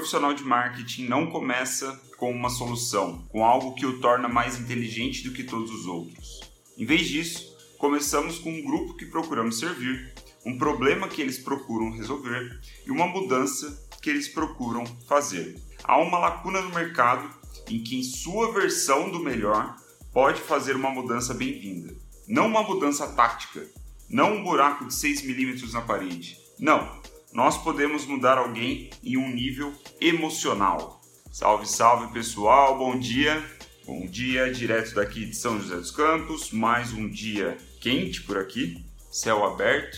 profissional de marketing não começa com uma solução, com algo que o torna mais inteligente do que todos os outros. Em vez disso, começamos com um grupo que procuramos servir, um problema que eles procuram resolver e uma mudança que eles procuram fazer. Há uma lacuna no mercado em que, em sua versão do melhor, pode fazer uma mudança bem-vinda. Não uma mudança tática, não um buraco de 6 milímetros na parede. Não, nós podemos mudar alguém em um nível emocional. Salve, salve pessoal, bom dia. Bom dia, direto daqui de São José dos Campos. Mais um dia quente por aqui, céu aberto,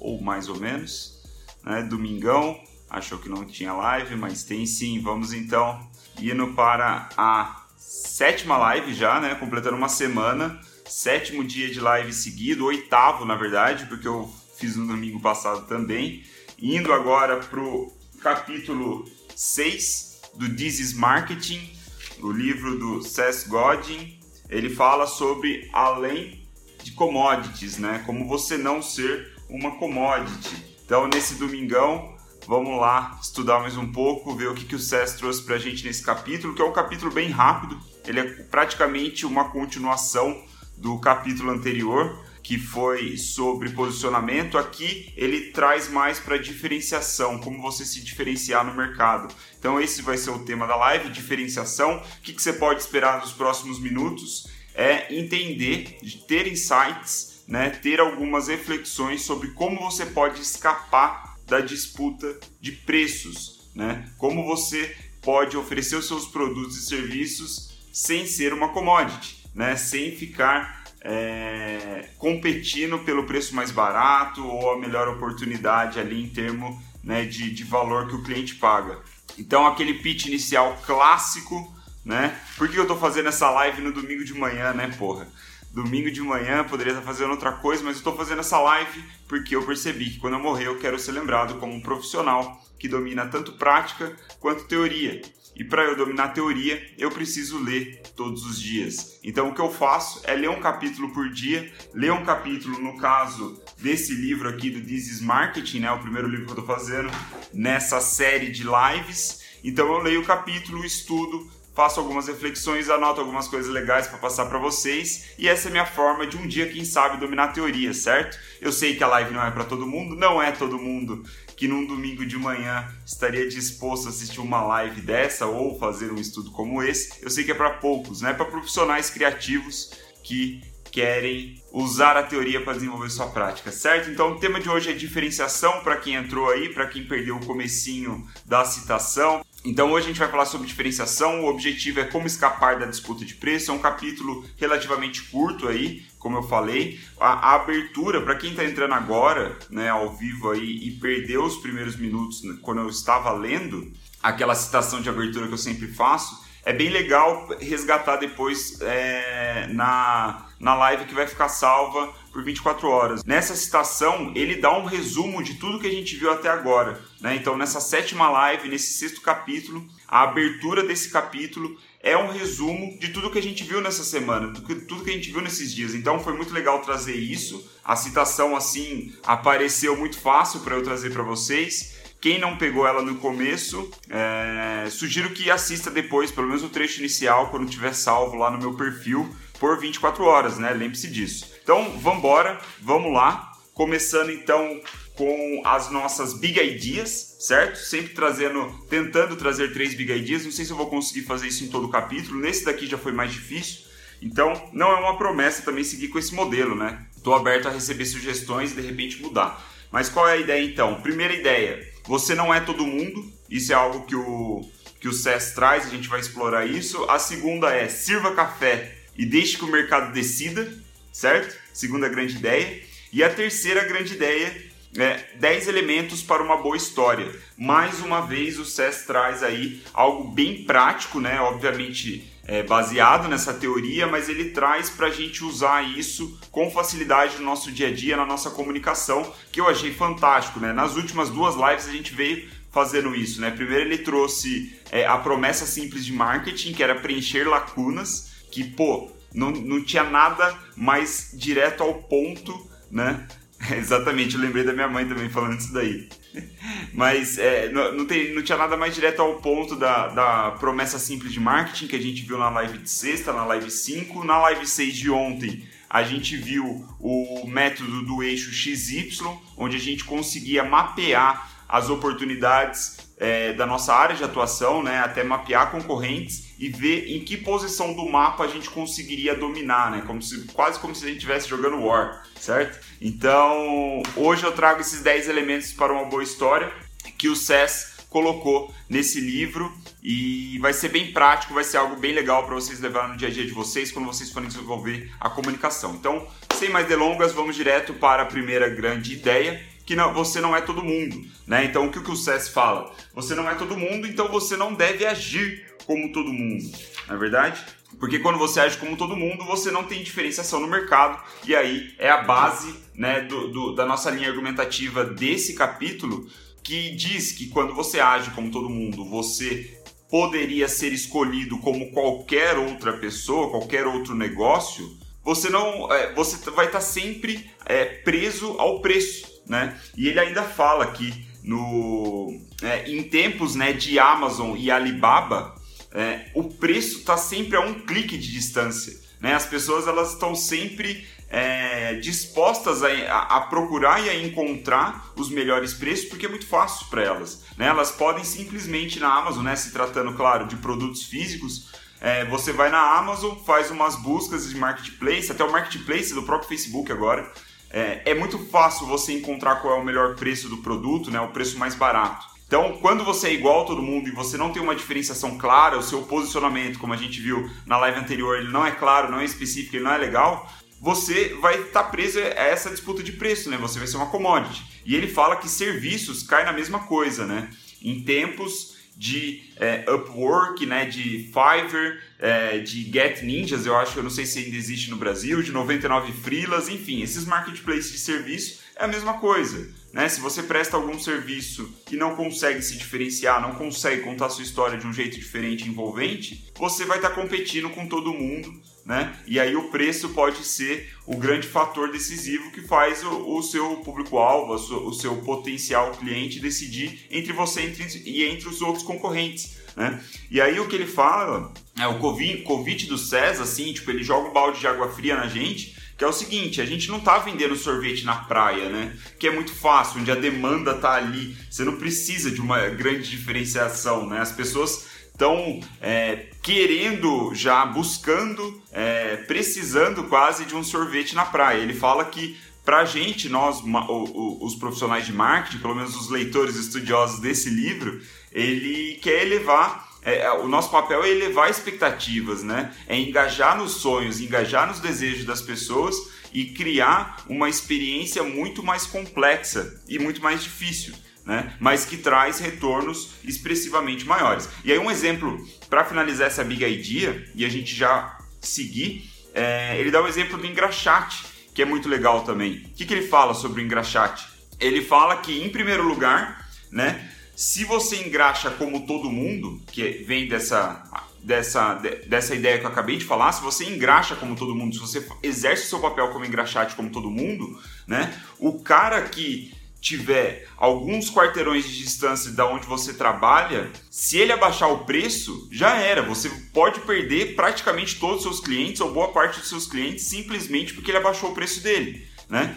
ou mais ou menos. Né? Domingão, achou que não tinha live, mas tem sim. Vamos então indo para a sétima live já, né? Completando uma semana. Sétimo dia de live seguido, oitavo na verdade, porque eu fiz no domingo passado também. Indo agora para o capítulo 6 do This is Marketing, o livro do Seth Godin. Ele fala sobre além de commodities, né? Como você não ser uma commodity. Então, nesse domingão, vamos lá estudar mais um pouco, ver o que, que o Seth trouxe para a gente nesse capítulo, que é um capítulo bem rápido. Ele é praticamente uma continuação do capítulo anterior que foi sobre posicionamento, aqui ele traz mais para diferenciação, como você se diferenciar no mercado. Então esse vai ser o tema da live, diferenciação. O que, que você pode esperar nos próximos minutos é entender, ter insights, né, ter algumas reflexões sobre como você pode escapar da disputa de preços, né? Como você pode oferecer os seus produtos e serviços sem ser uma commodity, né? Sem ficar é, competindo pelo preço mais barato ou a melhor oportunidade ali em termos né, de, de valor que o cliente paga. Então, aquele pitch inicial clássico, né? Por que eu estou fazendo essa live no domingo de manhã, né, porra? Domingo de manhã poderia estar fazendo outra coisa, mas eu estou fazendo essa live porque eu percebi que quando eu morrer eu quero ser lembrado como um profissional que domina tanto prática quanto teoria. E para eu dominar a teoria, eu preciso ler todos os dias. Então o que eu faço é ler um capítulo por dia, ler um capítulo, no caso desse livro aqui do This is Marketing, né, o primeiro livro que eu estou fazendo nessa série de lives. Então eu leio o capítulo, estudo, faço algumas reflexões, anoto algumas coisas legais para passar para vocês e essa é a minha forma de um dia, quem sabe, dominar a teoria, certo? Eu sei que a live não é para todo mundo, não é todo mundo que num domingo de manhã estaria disposto a assistir uma live dessa ou fazer um estudo como esse. Eu sei que é para poucos, né? Para profissionais criativos que querem usar a teoria para desenvolver sua prática, certo? Então o tema de hoje é diferenciação para quem entrou aí, para quem perdeu o comecinho da citação. Então hoje a gente vai falar sobre diferenciação, o objetivo é como escapar da disputa de preço, é um capítulo relativamente curto aí, como eu falei. A, a abertura, para quem está entrando agora, né, ao vivo aí e perdeu os primeiros minutos né, quando eu estava lendo, aquela citação de abertura que eu sempre faço, é bem legal resgatar depois é, na, na live que vai ficar salva por 24 horas. Nessa citação, ele dá um resumo de tudo que a gente viu até agora. Né? Então, nessa sétima live, nesse sexto capítulo, a abertura desse capítulo é um resumo de tudo que a gente viu nessa semana, tudo que a gente viu nesses dias. Então, foi muito legal trazer isso. A citação, assim, apareceu muito fácil para eu trazer para vocês. Quem não pegou ela no começo, é... sugiro que assista depois, pelo menos o trecho inicial, quando tiver salvo lá no meu perfil, por 24 horas, né? Lembre-se disso. Então, vamos embora, vamos lá. Começando então com as nossas big ideas, certo? Sempre trazendo, tentando trazer três big ideas. Não sei se eu vou conseguir fazer isso em todo o capítulo. Nesse daqui já foi mais difícil. Então, não é uma promessa também seguir com esse modelo, né? Estou aberto a receber sugestões e de repente mudar. Mas qual é a ideia então? Primeira ideia, você não é todo mundo. Isso é algo que o, que o SES traz, a gente vai explorar isso. A segunda é sirva café e deixe que o mercado decida, certo? Segunda grande ideia. E a terceira grande ideia é 10 elementos para uma boa história. Mais uma vez o SES traz aí algo bem prático, né? Obviamente é, baseado nessa teoria, mas ele traz para a gente usar isso com facilidade no nosso dia a dia, na nossa comunicação, que eu achei fantástico, né? Nas últimas duas lives a gente veio fazendo isso, né? Primeiro ele trouxe é, a promessa simples de marketing, que era preencher lacunas, que, pô, não, não tinha nada mais direto ao ponto, né? Exatamente, eu lembrei da minha mãe também falando isso daí. Mas é, não, não, tem, não, tinha nada mais direto ao ponto da, da, promessa simples de marketing que a gente viu na live de sexta, na live 5. Na live 6 de ontem, a gente viu o método do eixo XY, onde a gente conseguia mapear as oportunidades é, da nossa área de atuação, né, até mapear concorrentes e ver em que posição do mapa a gente conseguiria dominar, né, como se, quase como se a gente estivesse jogando War, certo? Então, hoje eu trago esses 10 elementos para uma boa história que o SES colocou nesse livro e vai ser bem prático, vai ser algo bem legal para vocês levar no dia a dia de vocês quando vocês forem desenvolver a comunicação. Então, sem mais delongas, vamos direto para a primeira grande ideia, que não, você não é todo mundo, né? Então o que, que o SES fala? Você não é todo mundo, então você não deve agir como todo mundo, não é verdade? Porque quando você age como todo mundo, você não tem diferenciação no mercado, e aí é a base né, do, do, da nossa linha argumentativa desse capítulo, que diz que quando você age como todo mundo, você poderia ser escolhido como qualquer outra pessoa, qualquer outro negócio, você não, é, você vai estar sempre é, preso ao preço né? E ele ainda fala que no, é, em tempos né, de Amazon e Alibaba, é, o preço está sempre a um clique de distância. Né? As pessoas elas estão sempre é, dispostas a, a, procurar e a encontrar os melhores preços porque é muito fácil para elas. Né? Elas podem simplesmente na Amazon, né, se tratando, claro, de produtos físicos, é, você vai na Amazon, faz umas buscas de marketplace, até o marketplace do próprio Facebook agora, é, é muito fácil você encontrar qual é o melhor preço do produto, né, o preço mais barato. Então, quando você é igual a todo mundo e você não tem uma diferenciação clara, o seu posicionamento, como a gente viu na live anterior, ele não é claro, não é específico, ele não é legal, você vai estar tá preso a essa disputa de preço, né? Você vai ser uma commodity. E ele fala que serviços cai na mesma coisa, né? Em tempos de é, Upwork, né, de Fiverr, é, de Get Ninjas, eu acho, eu não sei se ainda existe no Brasil, de 99 Freelas, enfim, esses marketplaces de serviço é a mesma coisa. Né? Se você presta algum serviço e não consegue se diferenciar, não consegue contar sua história de um jeito diferente envolvente, você vai estar tá competindo com todo mundo né? E aí o preço pode ser o grande fator decisivo que faz o, o seu público-alvo, o, o seu potencial cliente decidir entre você entre, e entre os outros concorrentes. Né? E aí o que ele fala, é o convite do César, assim, tipo, ele joga um balde de água fria na gente, que é o seguinte, a gente não tá vendendo sorvete na praia, né? Que é muito fácil, onde a demanda tá ali, você não precisa de uma grande diferenciação, né? As pessoas estão é, querendo já, buscando, é, precisando quase de um sorvete na praia. Ele fala que para gente, nós, os profissionais de marketing, pelo menos os leitores estudiosos desse livro, ele quer elevar é, é, o nosso papel é elevar expectativas, né? É engajar nos sonhos, engajar nos desejos das pessoas e criar uma experiência muito mais complexa e muito mais difícil né? mas que traz retornos expressivamente maiores. E aí um exemplo para finalizar essa big idea e a gente já seguir, é, ele dá o exemplo do engraxate, que é muito legal também. O que, que ele fala sobre o engraxate? Ele fala que, em primeiro lugar, né, se você engraxa como todo mundo, que vem dessa, dessa, dessa ideia que eu acabei de falar, se você engraxa como todo mundo, se você exerce o seu papel como engraxate como todo mundo, né, o cara que tiver alguns quarteirões de distância da onde você trabalha, se ele abaixar o preço, já era. Você pode perder praticamente todos os seus clientes ou boa parte dos seus clientes simplesmente porque ele abaixou o preço dele, né?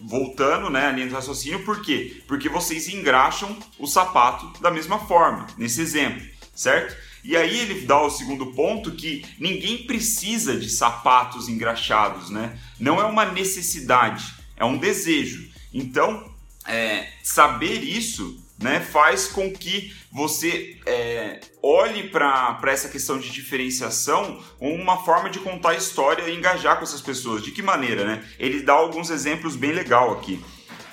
Voltando, né, a linha do raciocínio, por quê? Porque vocês engraxam o sapato da mesma forma, nesse exemplo, certo? E aí ele dá o segundo ponto que ninguém precisa de sapatos engraxados, né? Não é uma necessidade, é um desejo. Então, é, saber isso né, faz com que você é, olhe para essa questão de diferenciação como uma forma de contar a história e engajar com essas pessoas. De que maneira? Né? Ele dá alguns exemplos bem legal aqui.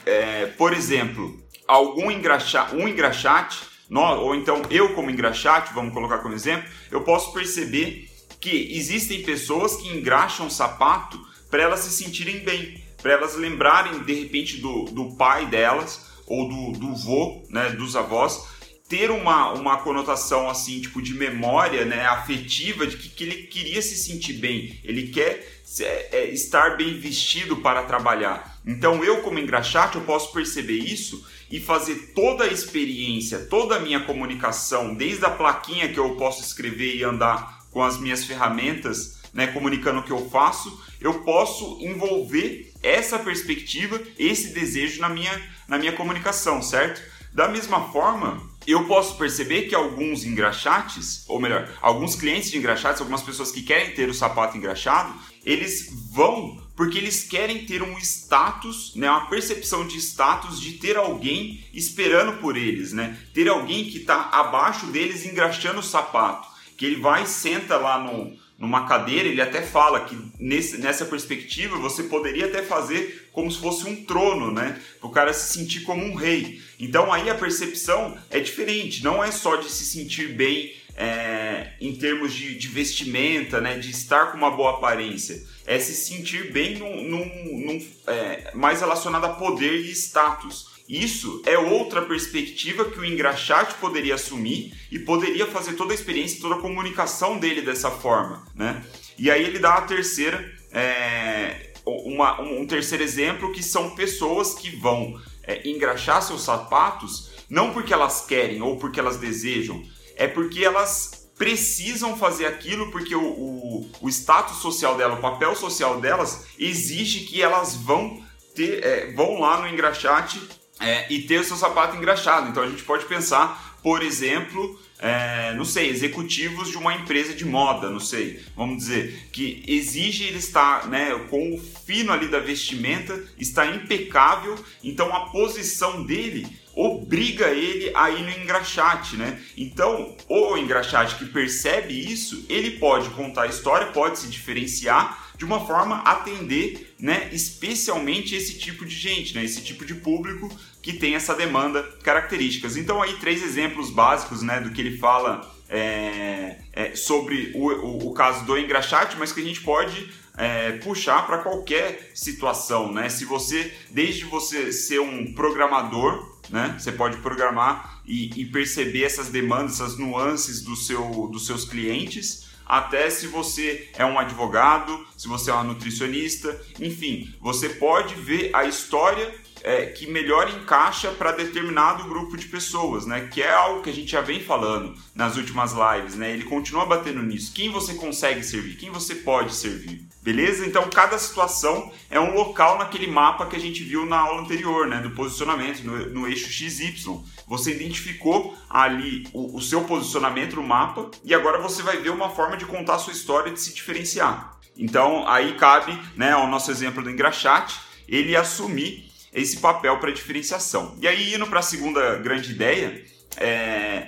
É, por exemplo, algum engraxa, um engraxate, ou então eu como engraxate, vamos colocar como exemplo, eu posso perceber que existem pessoas que engraxam sapato para elas se sentirem bem para elas lembrarem de repente do, do pai delas ou do, do vô, né, dos avós, ter uma, uma conotação assim, tipo, de memória, né, afetiva, de que, que ele queria se sentir bem, ele quer é, é, estar bem vestido para trabalhar. Então eu, como engraxate, eu posso perceber isso e fazer toda a experiência, toda a minha comunicação, desde a plaquinha que eu posso escrever e andar com as minhas ferramentas, né, comunicando o que eu faço, eu posso envolver essa perspectiva, esse desejo na minha, na minha comunicação, certo? Da mesma forma, eu posso perceber que alguns engraxates, ou melhor, alguns clientes de engraxates, algumas pessoas que querem ter o sapato engraxado, eles vão porque eles querem ter um status, né, uma percepção de status de ter alguém esperando por eles, né? Ter alguém que está abaixo deles engraxando o sapato, que ele vai senta lá no, numa cadeira, ele até fala que nesse, nessa perspectiva você poderia até fazer como se fosse um trono, né? Para o cara se sentir como um rei. Então aí a percepção é diferente, não é só de se sentir bem é, em termos de, de, vestimenta, né? De estar com uma boa aparência. É se sentir bem num, num, num é, mais relacionado a poder e status. Isso é outra perspectiva que o engraxate poderia assumir e poderia fazer toda a experiência, toda a comunicação dele dessa forma, né? E aí ele dá a terceira, é, uma, um terceiro exemplo que são pessoas que vão é, engraxar seus sapatos não porque elas querem ou porque elas desejam, é porque elas precisam fazer aquilo porque o, o, o status social dela, o papel social delas exige que elas vão ter, é, vão lá no engraxate é, e ter o seu sapato engraxado. Então a gente pode pensar, por exemplo, é, não sei, executivos de uma empresa de moda, não sei, vamos dizer, que exige ele estar né, com o fino ali da vestimenta, está impecável, então a posição dele obriga ele a ir no engraxate, né? Então, o engraxate que percebe isso, ele pode contar a história, pode se diferenciar de uma forma atender, né, especialmente esse tipo de gente, né, esse tipo de público que tem essa demanda características. Então aí três exemplos básicos, né, do que ele fala é, é, sobre o, o, o, caso do engraxate, mas que a gente pode é, puxar para qualquer situação, né? Se você, desde você ser um programador, né, você pode programar e, e perceber essas demandas, essas nuances do seu, dos seus clientes até se você é um advogado, se você é uma nutricionista, enfim, você pode ver a história é, que melhor encaixa para determinado grupo de pessoas, né? Que é algo que a gente já vem falando nas últimas lives, né? Ele continua batendo nisso. Quem você consegue servir? Quem você pode servir? Beleza? Então cada situação é um local naquele mapa que a gente viu na aula anterior, né? Do posicionamento no, no eixo XY. Você identificou ali o, o seu posicionamento no mapa e agora você vai ver uma forma de contar a sua história de se diferenciar. Então aí cabe, né, ao nosso exemplo do engraxate, ele assumir esse papel para diferenciação. E aí, indo para a segunda grande ideia, é,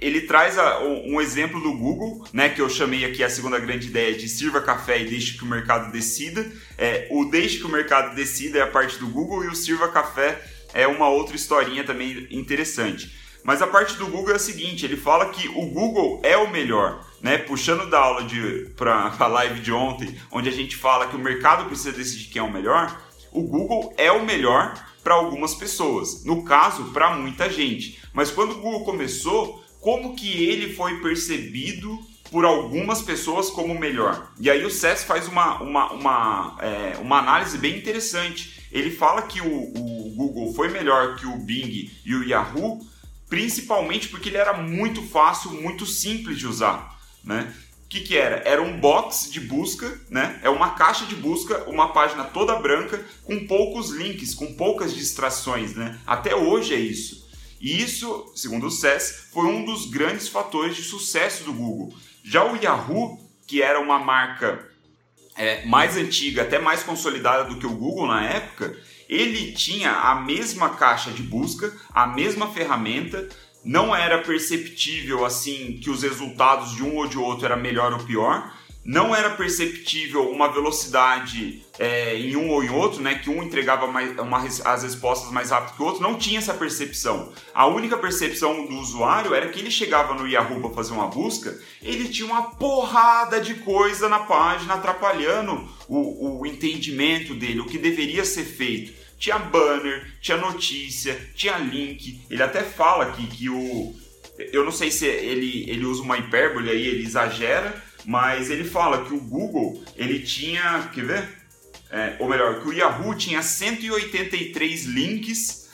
ele traz a, um exemplo do Google, né, que eu chamei aqui a segunda grande ideia de sirva café e deixe que o mercado decida. É, o deixe que o mercado decida é a parte do Google e o sirva café é uma outra historinha também interessante. Mas a parte do Google é a seguinte, ele fala que o Google é o melhor, né? Puxando da aula de para a live de ontem, onde a gente fala que o mercado precisa decidir quem é o melhor, o Google é o melhor para algumas pessoas, no caso, para muita gente. Mas quando o Google começou, como que ele foi percebido por algumas pessoas como melhor? E aí o SES faz uma, uma, uma, é, uma análise bem interessante. Ele fala que o, o Google foi melhor que o Bing e o Yahoo, principalmente porque ele era muito fácil, muito simples de usar. Né? que, que era? Era um box de busca, né? É uma caixa de busca, uma página toda branca, com poucos links, com poucas distrações, né? Até hoje é isso. E isso, segundo o SES, foi um dos grandes fatores de sucesso do Google. Já o Yahoo, que era uma marca é, mais antiga, até mais consolidada do que o Google na época, ele tinha a mesma caixa de busca, a mesma ferramenta, não era perceptível assim que os resultados de um ou de outro era melhor ou pior. Não era perceptível uma velocidade é, em um ou em outro, né? Que um entregava mais, uma, as respostas mais rápido que o outro. Não tinha essa percepção. A única percepção do usuário era que ele chegava no Yahoo para fazer uma busca, ele tinha uma porrada de coisa na página atrapalhando o, o entendimento dele, o que deveria ser feito tinha banner, tinha notícia, tinha link. Ele até fala aqui que o. Eu não sei se ele, ele usa uma hipérbole aí, ele exagera, mas ele fala que o Google ele tinha. Quer ver? É, ou melhor, que o Yahoo tinha 183 links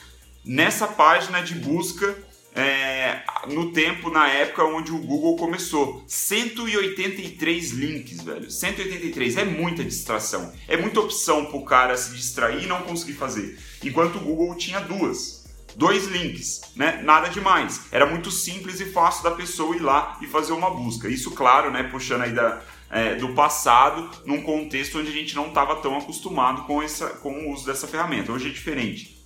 nessa página de busca é, no tempo, na época onde o Google começou. 183 links, velho. 183 é muita distração. É muita opção pro cara se distrair e não conseguir fazer. Enquanto o Google tinha duas. Dois links, né? Nada demais. Era muito simples e fácil da pessoa ir lá e fazer uma busca. Isso, claro, né? Puxando aí da, é, do passado, num contexto onde a gente não estava tão acostumado com, essa, com o uso dessa ferramenta. Hoje é diferente.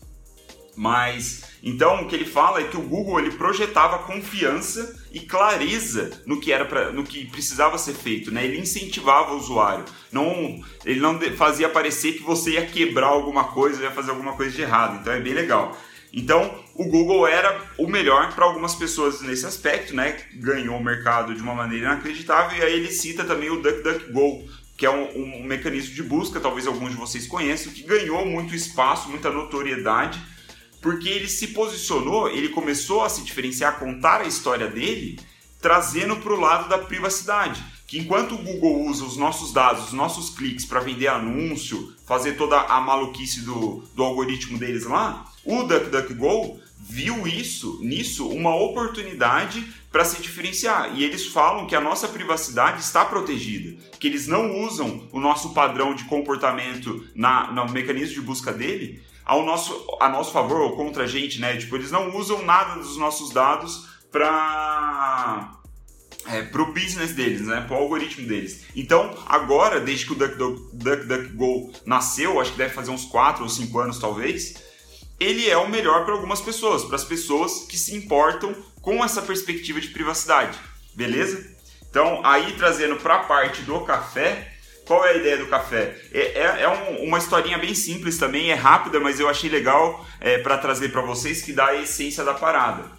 Mas então o que ele fala é que o Google ele projetava confiança e clareza no que era pra, no que precisava ser feito, né? Ele incentivava o usuário. Não, ele não fazia parecer que você ia quebrar alguma coisa, ia fazer alguma coisa de errado. Então é bem legal. Então, o Google era o melhor para algumas pessoas nesse aspecto, né? Ganhou o mercado de uma maneira inacreditável e aí ele cita também o DuckDuckGo, que é um, um mecanismo de busca, talvez alguns de vocês conheçam, que ganhou muito espaço, muita notoriedade porque ele se posicionou, ele começou a se diferenciar, contar a história dele, trazendo para o lado da privacidade. Que enquanto o Google usa os nossos dados, os nossos cliques para vender anúncio, fazer toda a maluquice do, do algoritmo deles lá, o DuckDuckGo viu isso, nisso, uma oportunidade para se diferenciar. E eles falam que a nossa privacidade está protegida, que eles não usam o nosso padrão de comportamento na, no mecanismo de busca dele ao nosso, a nosso favor ou contra a gente, né? Tipo, eles não usam nada dos nossos dados para é, pro business deles, né? Pro algoritmo deles. Então, agora, desde que o DuckDuckGo nasceu, acho que deve fazer uns 4 ou 5 anos talvez, ele é o melhor para algumas pessoas, para as pessoas que se importam com essa perspectiva de privacidade, beleza? Então, aí trazendo para a parte do café, qual é a ideia do café? É, é, é um, uma historinha bem simples também, é rápida, mas eu achei legal é, para trazer para vocês que dá a essência da parada.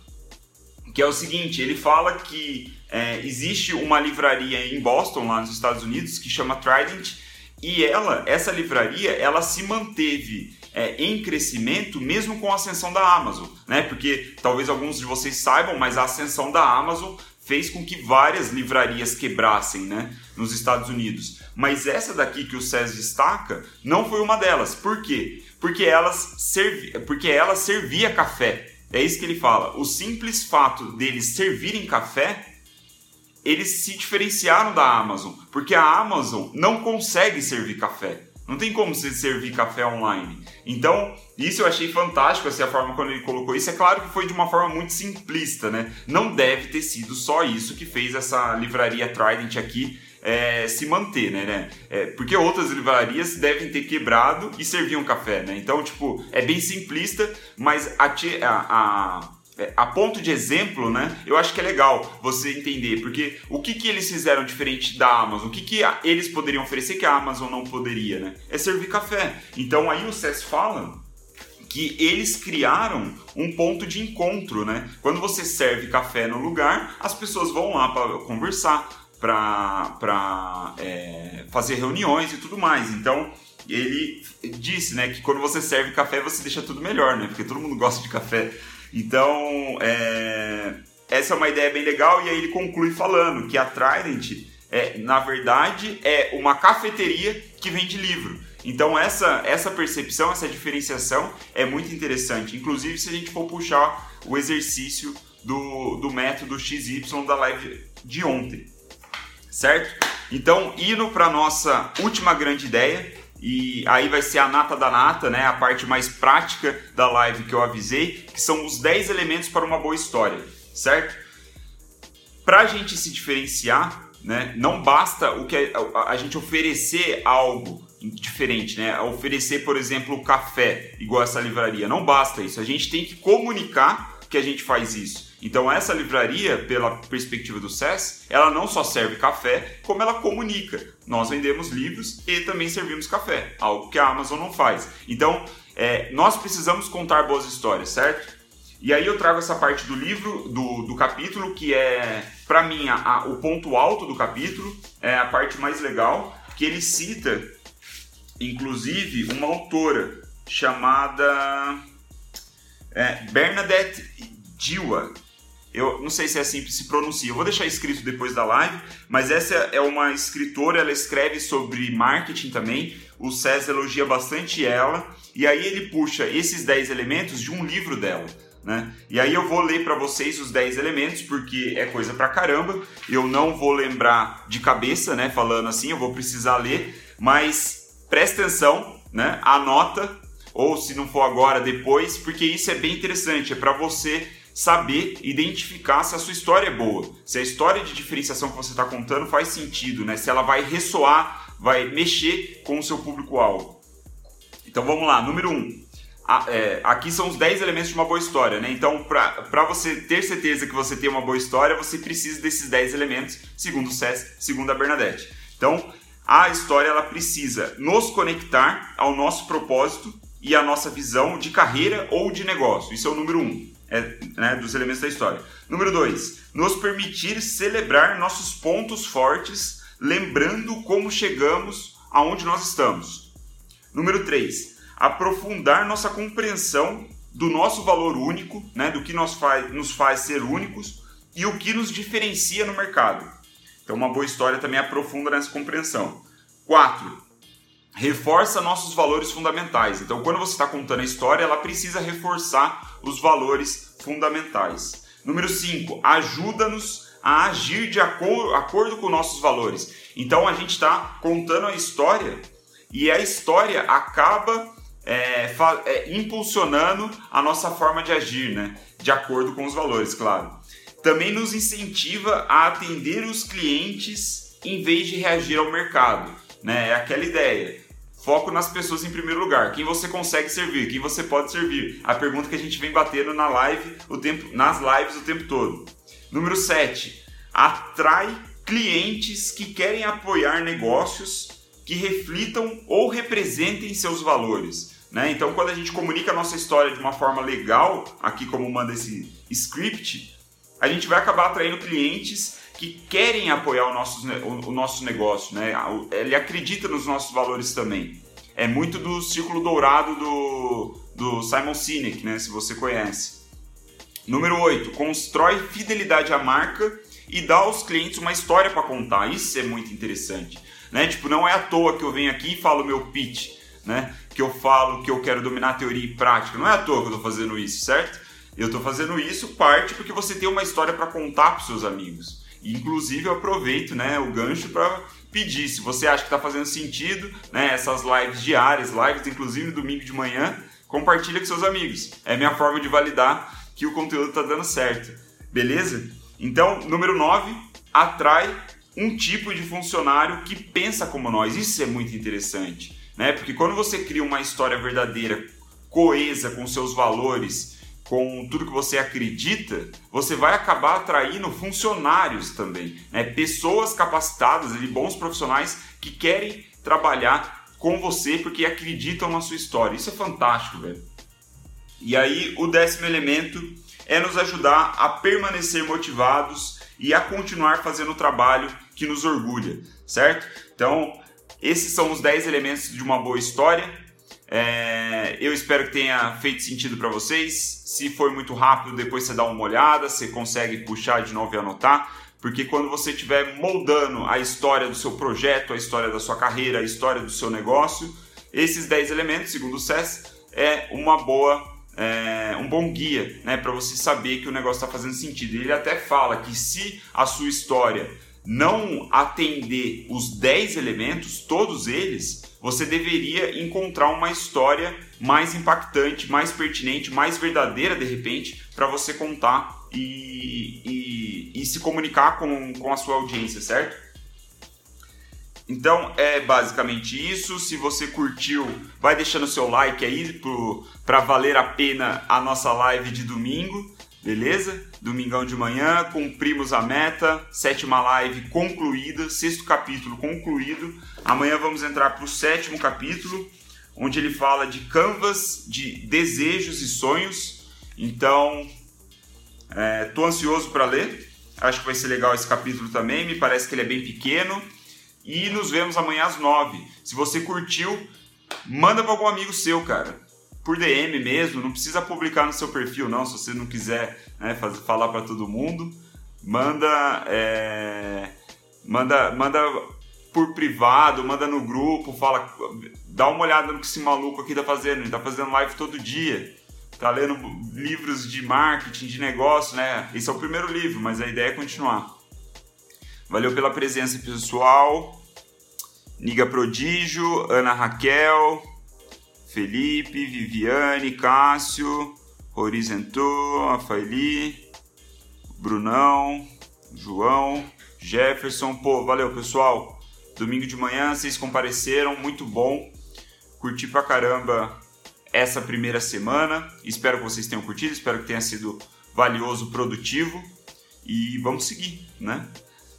Que é o seguinte, ele fala que é, existe uma livraria em Boston, lá nos Estados Unidos, que chama Trident, e ela, essa livraria, ela se manteve é, em crescimento mesmo com a ascensão da Amazon, né? Porque talvez alguns de vocês saibam, mas a ascensão da Amazon fez com que várias livrarias quebrassem, né, nos Estados Unidos. Mas essa daqui que o SES destaca não foi uma delas. Por quê? Porque, elas servi... Porque ela servia café. É isso que ele fala. O simples fato deles servirem café, eles se diferenciaram da Amazon. Porque a Amazon não consegue servir café. Não tem como você servir café online. Então, isso eu achei fantástico, assim, a forma quando ele colocou isso. É claro que foi de uma forma muito simplista, né? Não deve ter sido só isso que fez essa livraria Trident aqui é, se manter, né? né? É, porque outras livrarias devem ter quebrado e serviam café, né? Então, tipo, é bem simplista, mas a, a, a a ponto de exemplo, né? Eu acho que é legal você entender, porque o que, que eles fizeram diferente da Amazon? O que, que eles poderiam oferecer que a Amazon não poderia, né? É servir café. Então aí o SES fala que eles criaram um ponto de encontro, né? Quando você serve café no lugar, as pessoas vão lá para conversar, para é, fazer reuniões e tudo mais. Então ele disse, né, que quando você serve café você deixa tudo melhor, né? Porque todo mundo gosta de café. Então, é, essa é uma ideia bem legal e aí ele conclui falando que a Trident, é, na verdade, é uma cafeteria que vende livro. Então essa, essa percepção, essa diferenciação é muito interessante. Inclusive se a gente for puxar o exercício do, do método XY da live de ontem, certo? Então indo para nossa última grande ideia, e aí vai ser a nata da nata, né? A parte mais prática da live que eu avisei, que são os 10 elementos para uma boa história, certo? Para a gente se diferenciar, né? Não basta o que a, a gente oferecer algo diferente, né? Oferecer, por exemplo, café, igual essa livraria. Não basta isso. A gente tem que comunicar que a gente faz isso. Então essa livraria, pela perspectiva do SES, ela não só serve café, como ela comunica. Nós vendemos livros e também servimos café, algo que a Amazon não faz. Então é, nós precisamos contar boas histórias, certo? E aí eu trago essa parte do livro, do, do capítulo, que é, para mim, a, a, o ponto alto do capítulo, é a parte mais legal, que ele cita, inclusive, uma autora chamada é, Bernadette Diwa. Eu não sei se é assim que se pronuncia. Eu vou deixar escrito depois da live, mas essa é uma escritora, ela escreve sobre marketing também. O César elogia bastante ela, e aí ele puxa esses 10 elementos de um livro dela. Né? E aí eu vou ler para vocês os 10 elementos, porque é coisa pra caramba. Eu não vou lembrar de cabeça, né, falando assim, eu vou precisar ler, mas presta atenção, né? Anota ou se não for agora, depois, porque isso é bem interessante, é para você saber identificar se a sua história é boa, se a história de diferenciação que você está contando faz sentido, né? Se ela vai ressoar, vai mexer com o seu público-alvo. Então vamos lá, número 1. Um, é, aqui são os 10 elementos de uma boa história, né? Então, para você ter certeza que você tem uma boa história, você precisa desses 10 elementos, segundo o SES, segundo a Bernadette. Então, a história ela precisa nos conectar ao nosso propósito e a nossa visão de carreira ou de negócio. Isso é o número um é, né, dos elementos da história. Número dois, nos permitir celebrar nossos pontos fortes, lembrando como chegamos aonde nós estamos. Número três, aprofundar nossa compreensão do nosso valor único, né, do que nos faz, nos faz ser únicos e o que nos diferencia no mercado. Então, uma boa história também aprofunda nessa compreensão. 4 reforça nossos valores fundamentais. Então, quando você está contando a história, ela precisa reforçar os valores fundamentais. Número 5, ajuda-nos a agir de acordo com nossos valores. Então, a gente está contando a história e a história acaba é, é, impulsionando a nossa forma de agir, né? De acordo com os valores, claro. Também nos incentiva a atender os clientes em vez de reagir ao mercado. Né? É aquela ideia. Foco nas pessoas em primeiro lugar. Quem você consegue servir, quem você pode servir. A pergunta que a gente vem batendo na live o tempo, nas lives o tempo todo. Número 7. Atrai clientes que querem apoiar negócios que reflitam ou representem seus valores. Né? Então, quando a gente comunica a nossa história de uma forma legal, aqui como manda esse script, a gente vai acabar atraindo clientes que querem apoiar o nosso, o, nosso negócio, né? Ele acredita nos nossos valores também. É muito do círculo dourado do, do Simon Sinek, né? Se você conhece. Número 8. Constrói fidelidade à marca e dá aos clientes uma história para contar. Isso é muito interessante. Né? Tipo, não é à toa que eu venho aqui e falo meu pitch, né? Que eu falo que eu quero dominar teoria e prática. Não é à toa que eu estou fazendo isso, certo? Eu estou fazendo isso parte porque você tem uma história para contar para seus amigos. Inclusive, eu aproveito né, o gancho para pedir, se você acha que está fazendo sentido, né, essas lives diárias, lives inclusive domingo de manhã, compartilha com seus amigos. É minha forma de validar que o conteúdo está dando certo. Beleza? Então, número 9, atrai um tipo de funcionário que pensa como nós. Isso é muito interessante, né? Porque quando você cria uma história verdadeira, coesa com seus valores, com tudo que você acredita, você vai acabar atraindo funcionários também, né? pessoas capacitadas, e bons profissionais que querem trabalhar com você porque acreditam na sua história. Isso é fantástico, velho. E aí, o décimo elemento é nos ajudar a permanecer motivados e a continuar fazendo o trabalho que nos orgulha, certo? Então, esses são os 10 elementos de uma boa história. É, eu espero que tenha feito sentido para vocês. Se for muito rápido, depois você dá uma olhada, você consegue puxar de novo e anotar, porque quando você estiver moldando a história do seu projeto, a história da sua carreira, a história do seu negócio, esses 10 elementos, segundo o SES, é uma boa é, um bom guia né, para você saber que o negócio está fazendo sentido. Ele até fala que se a sua história não atender os 10 elementos, todos eles, você deveria encontrar uma história mais impactante, mais pertinente, mais verdadeira de repente, para você contar e, e, e, se comunicar com, com a sua audiência, certo? Então é basicamente isso. Se você curtiu, vai deixando seu like aí para valer a pena a nossa live de domingo. Beleza? Domingão de manhã, cumprimos a meta, sétima live concluída, sexto capítulo concluído. Amanhã vamos entrar para o sétimo capítulo, onde ele fala de canvas de desejos e sonhos. Então, estou é, ansioso para ler. Acho que vai ser legal esse capítulo também. Me parece que ele é bem pequeno. E nos vemos amanhã às nove. Se você curtiu, manda para algum amigo seu, cara por DM mesmo, não precisa publicar no seu perfil, não, se você não quiser né, fazer, falar para todo mundo. Manda, é, manda, manda por privado, manda no grupo, fala, dá uma olhada no que esse maluco aqui tá fazendo, ele tá fazendo live todo dia, tá lendo livros de marketing, de negócio, né? Esse é o primeiro livro, mas a ideia é continuar. Valeu pela presença pessoal. Niga Prodígio, Ana Raquel, Felipe, Viviane, Cássio, Horizontou, Rafaeli, Brunão, João, Jefferson. Pô, valeu pessoal. Domingo de manhã vocês compareceram, muito bom. Curti pra caramba essa primeira semana. Espero que vocês tenham curtido, espero que tenha sido valioso, produtivo. E vamos seguir, né?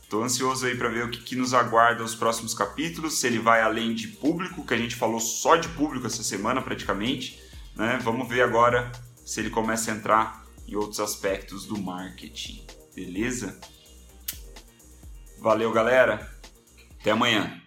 Estou ansioso aí para ver o que, que, nos aguarda os próximos capítulos, se ele vai além de público, que a gente falou só de público essa semana praticamente. Né? Vamos ver agora se ele começa a entrar em outros aspectos do marketing. Beleza? Valeu, galera. Até amanhã.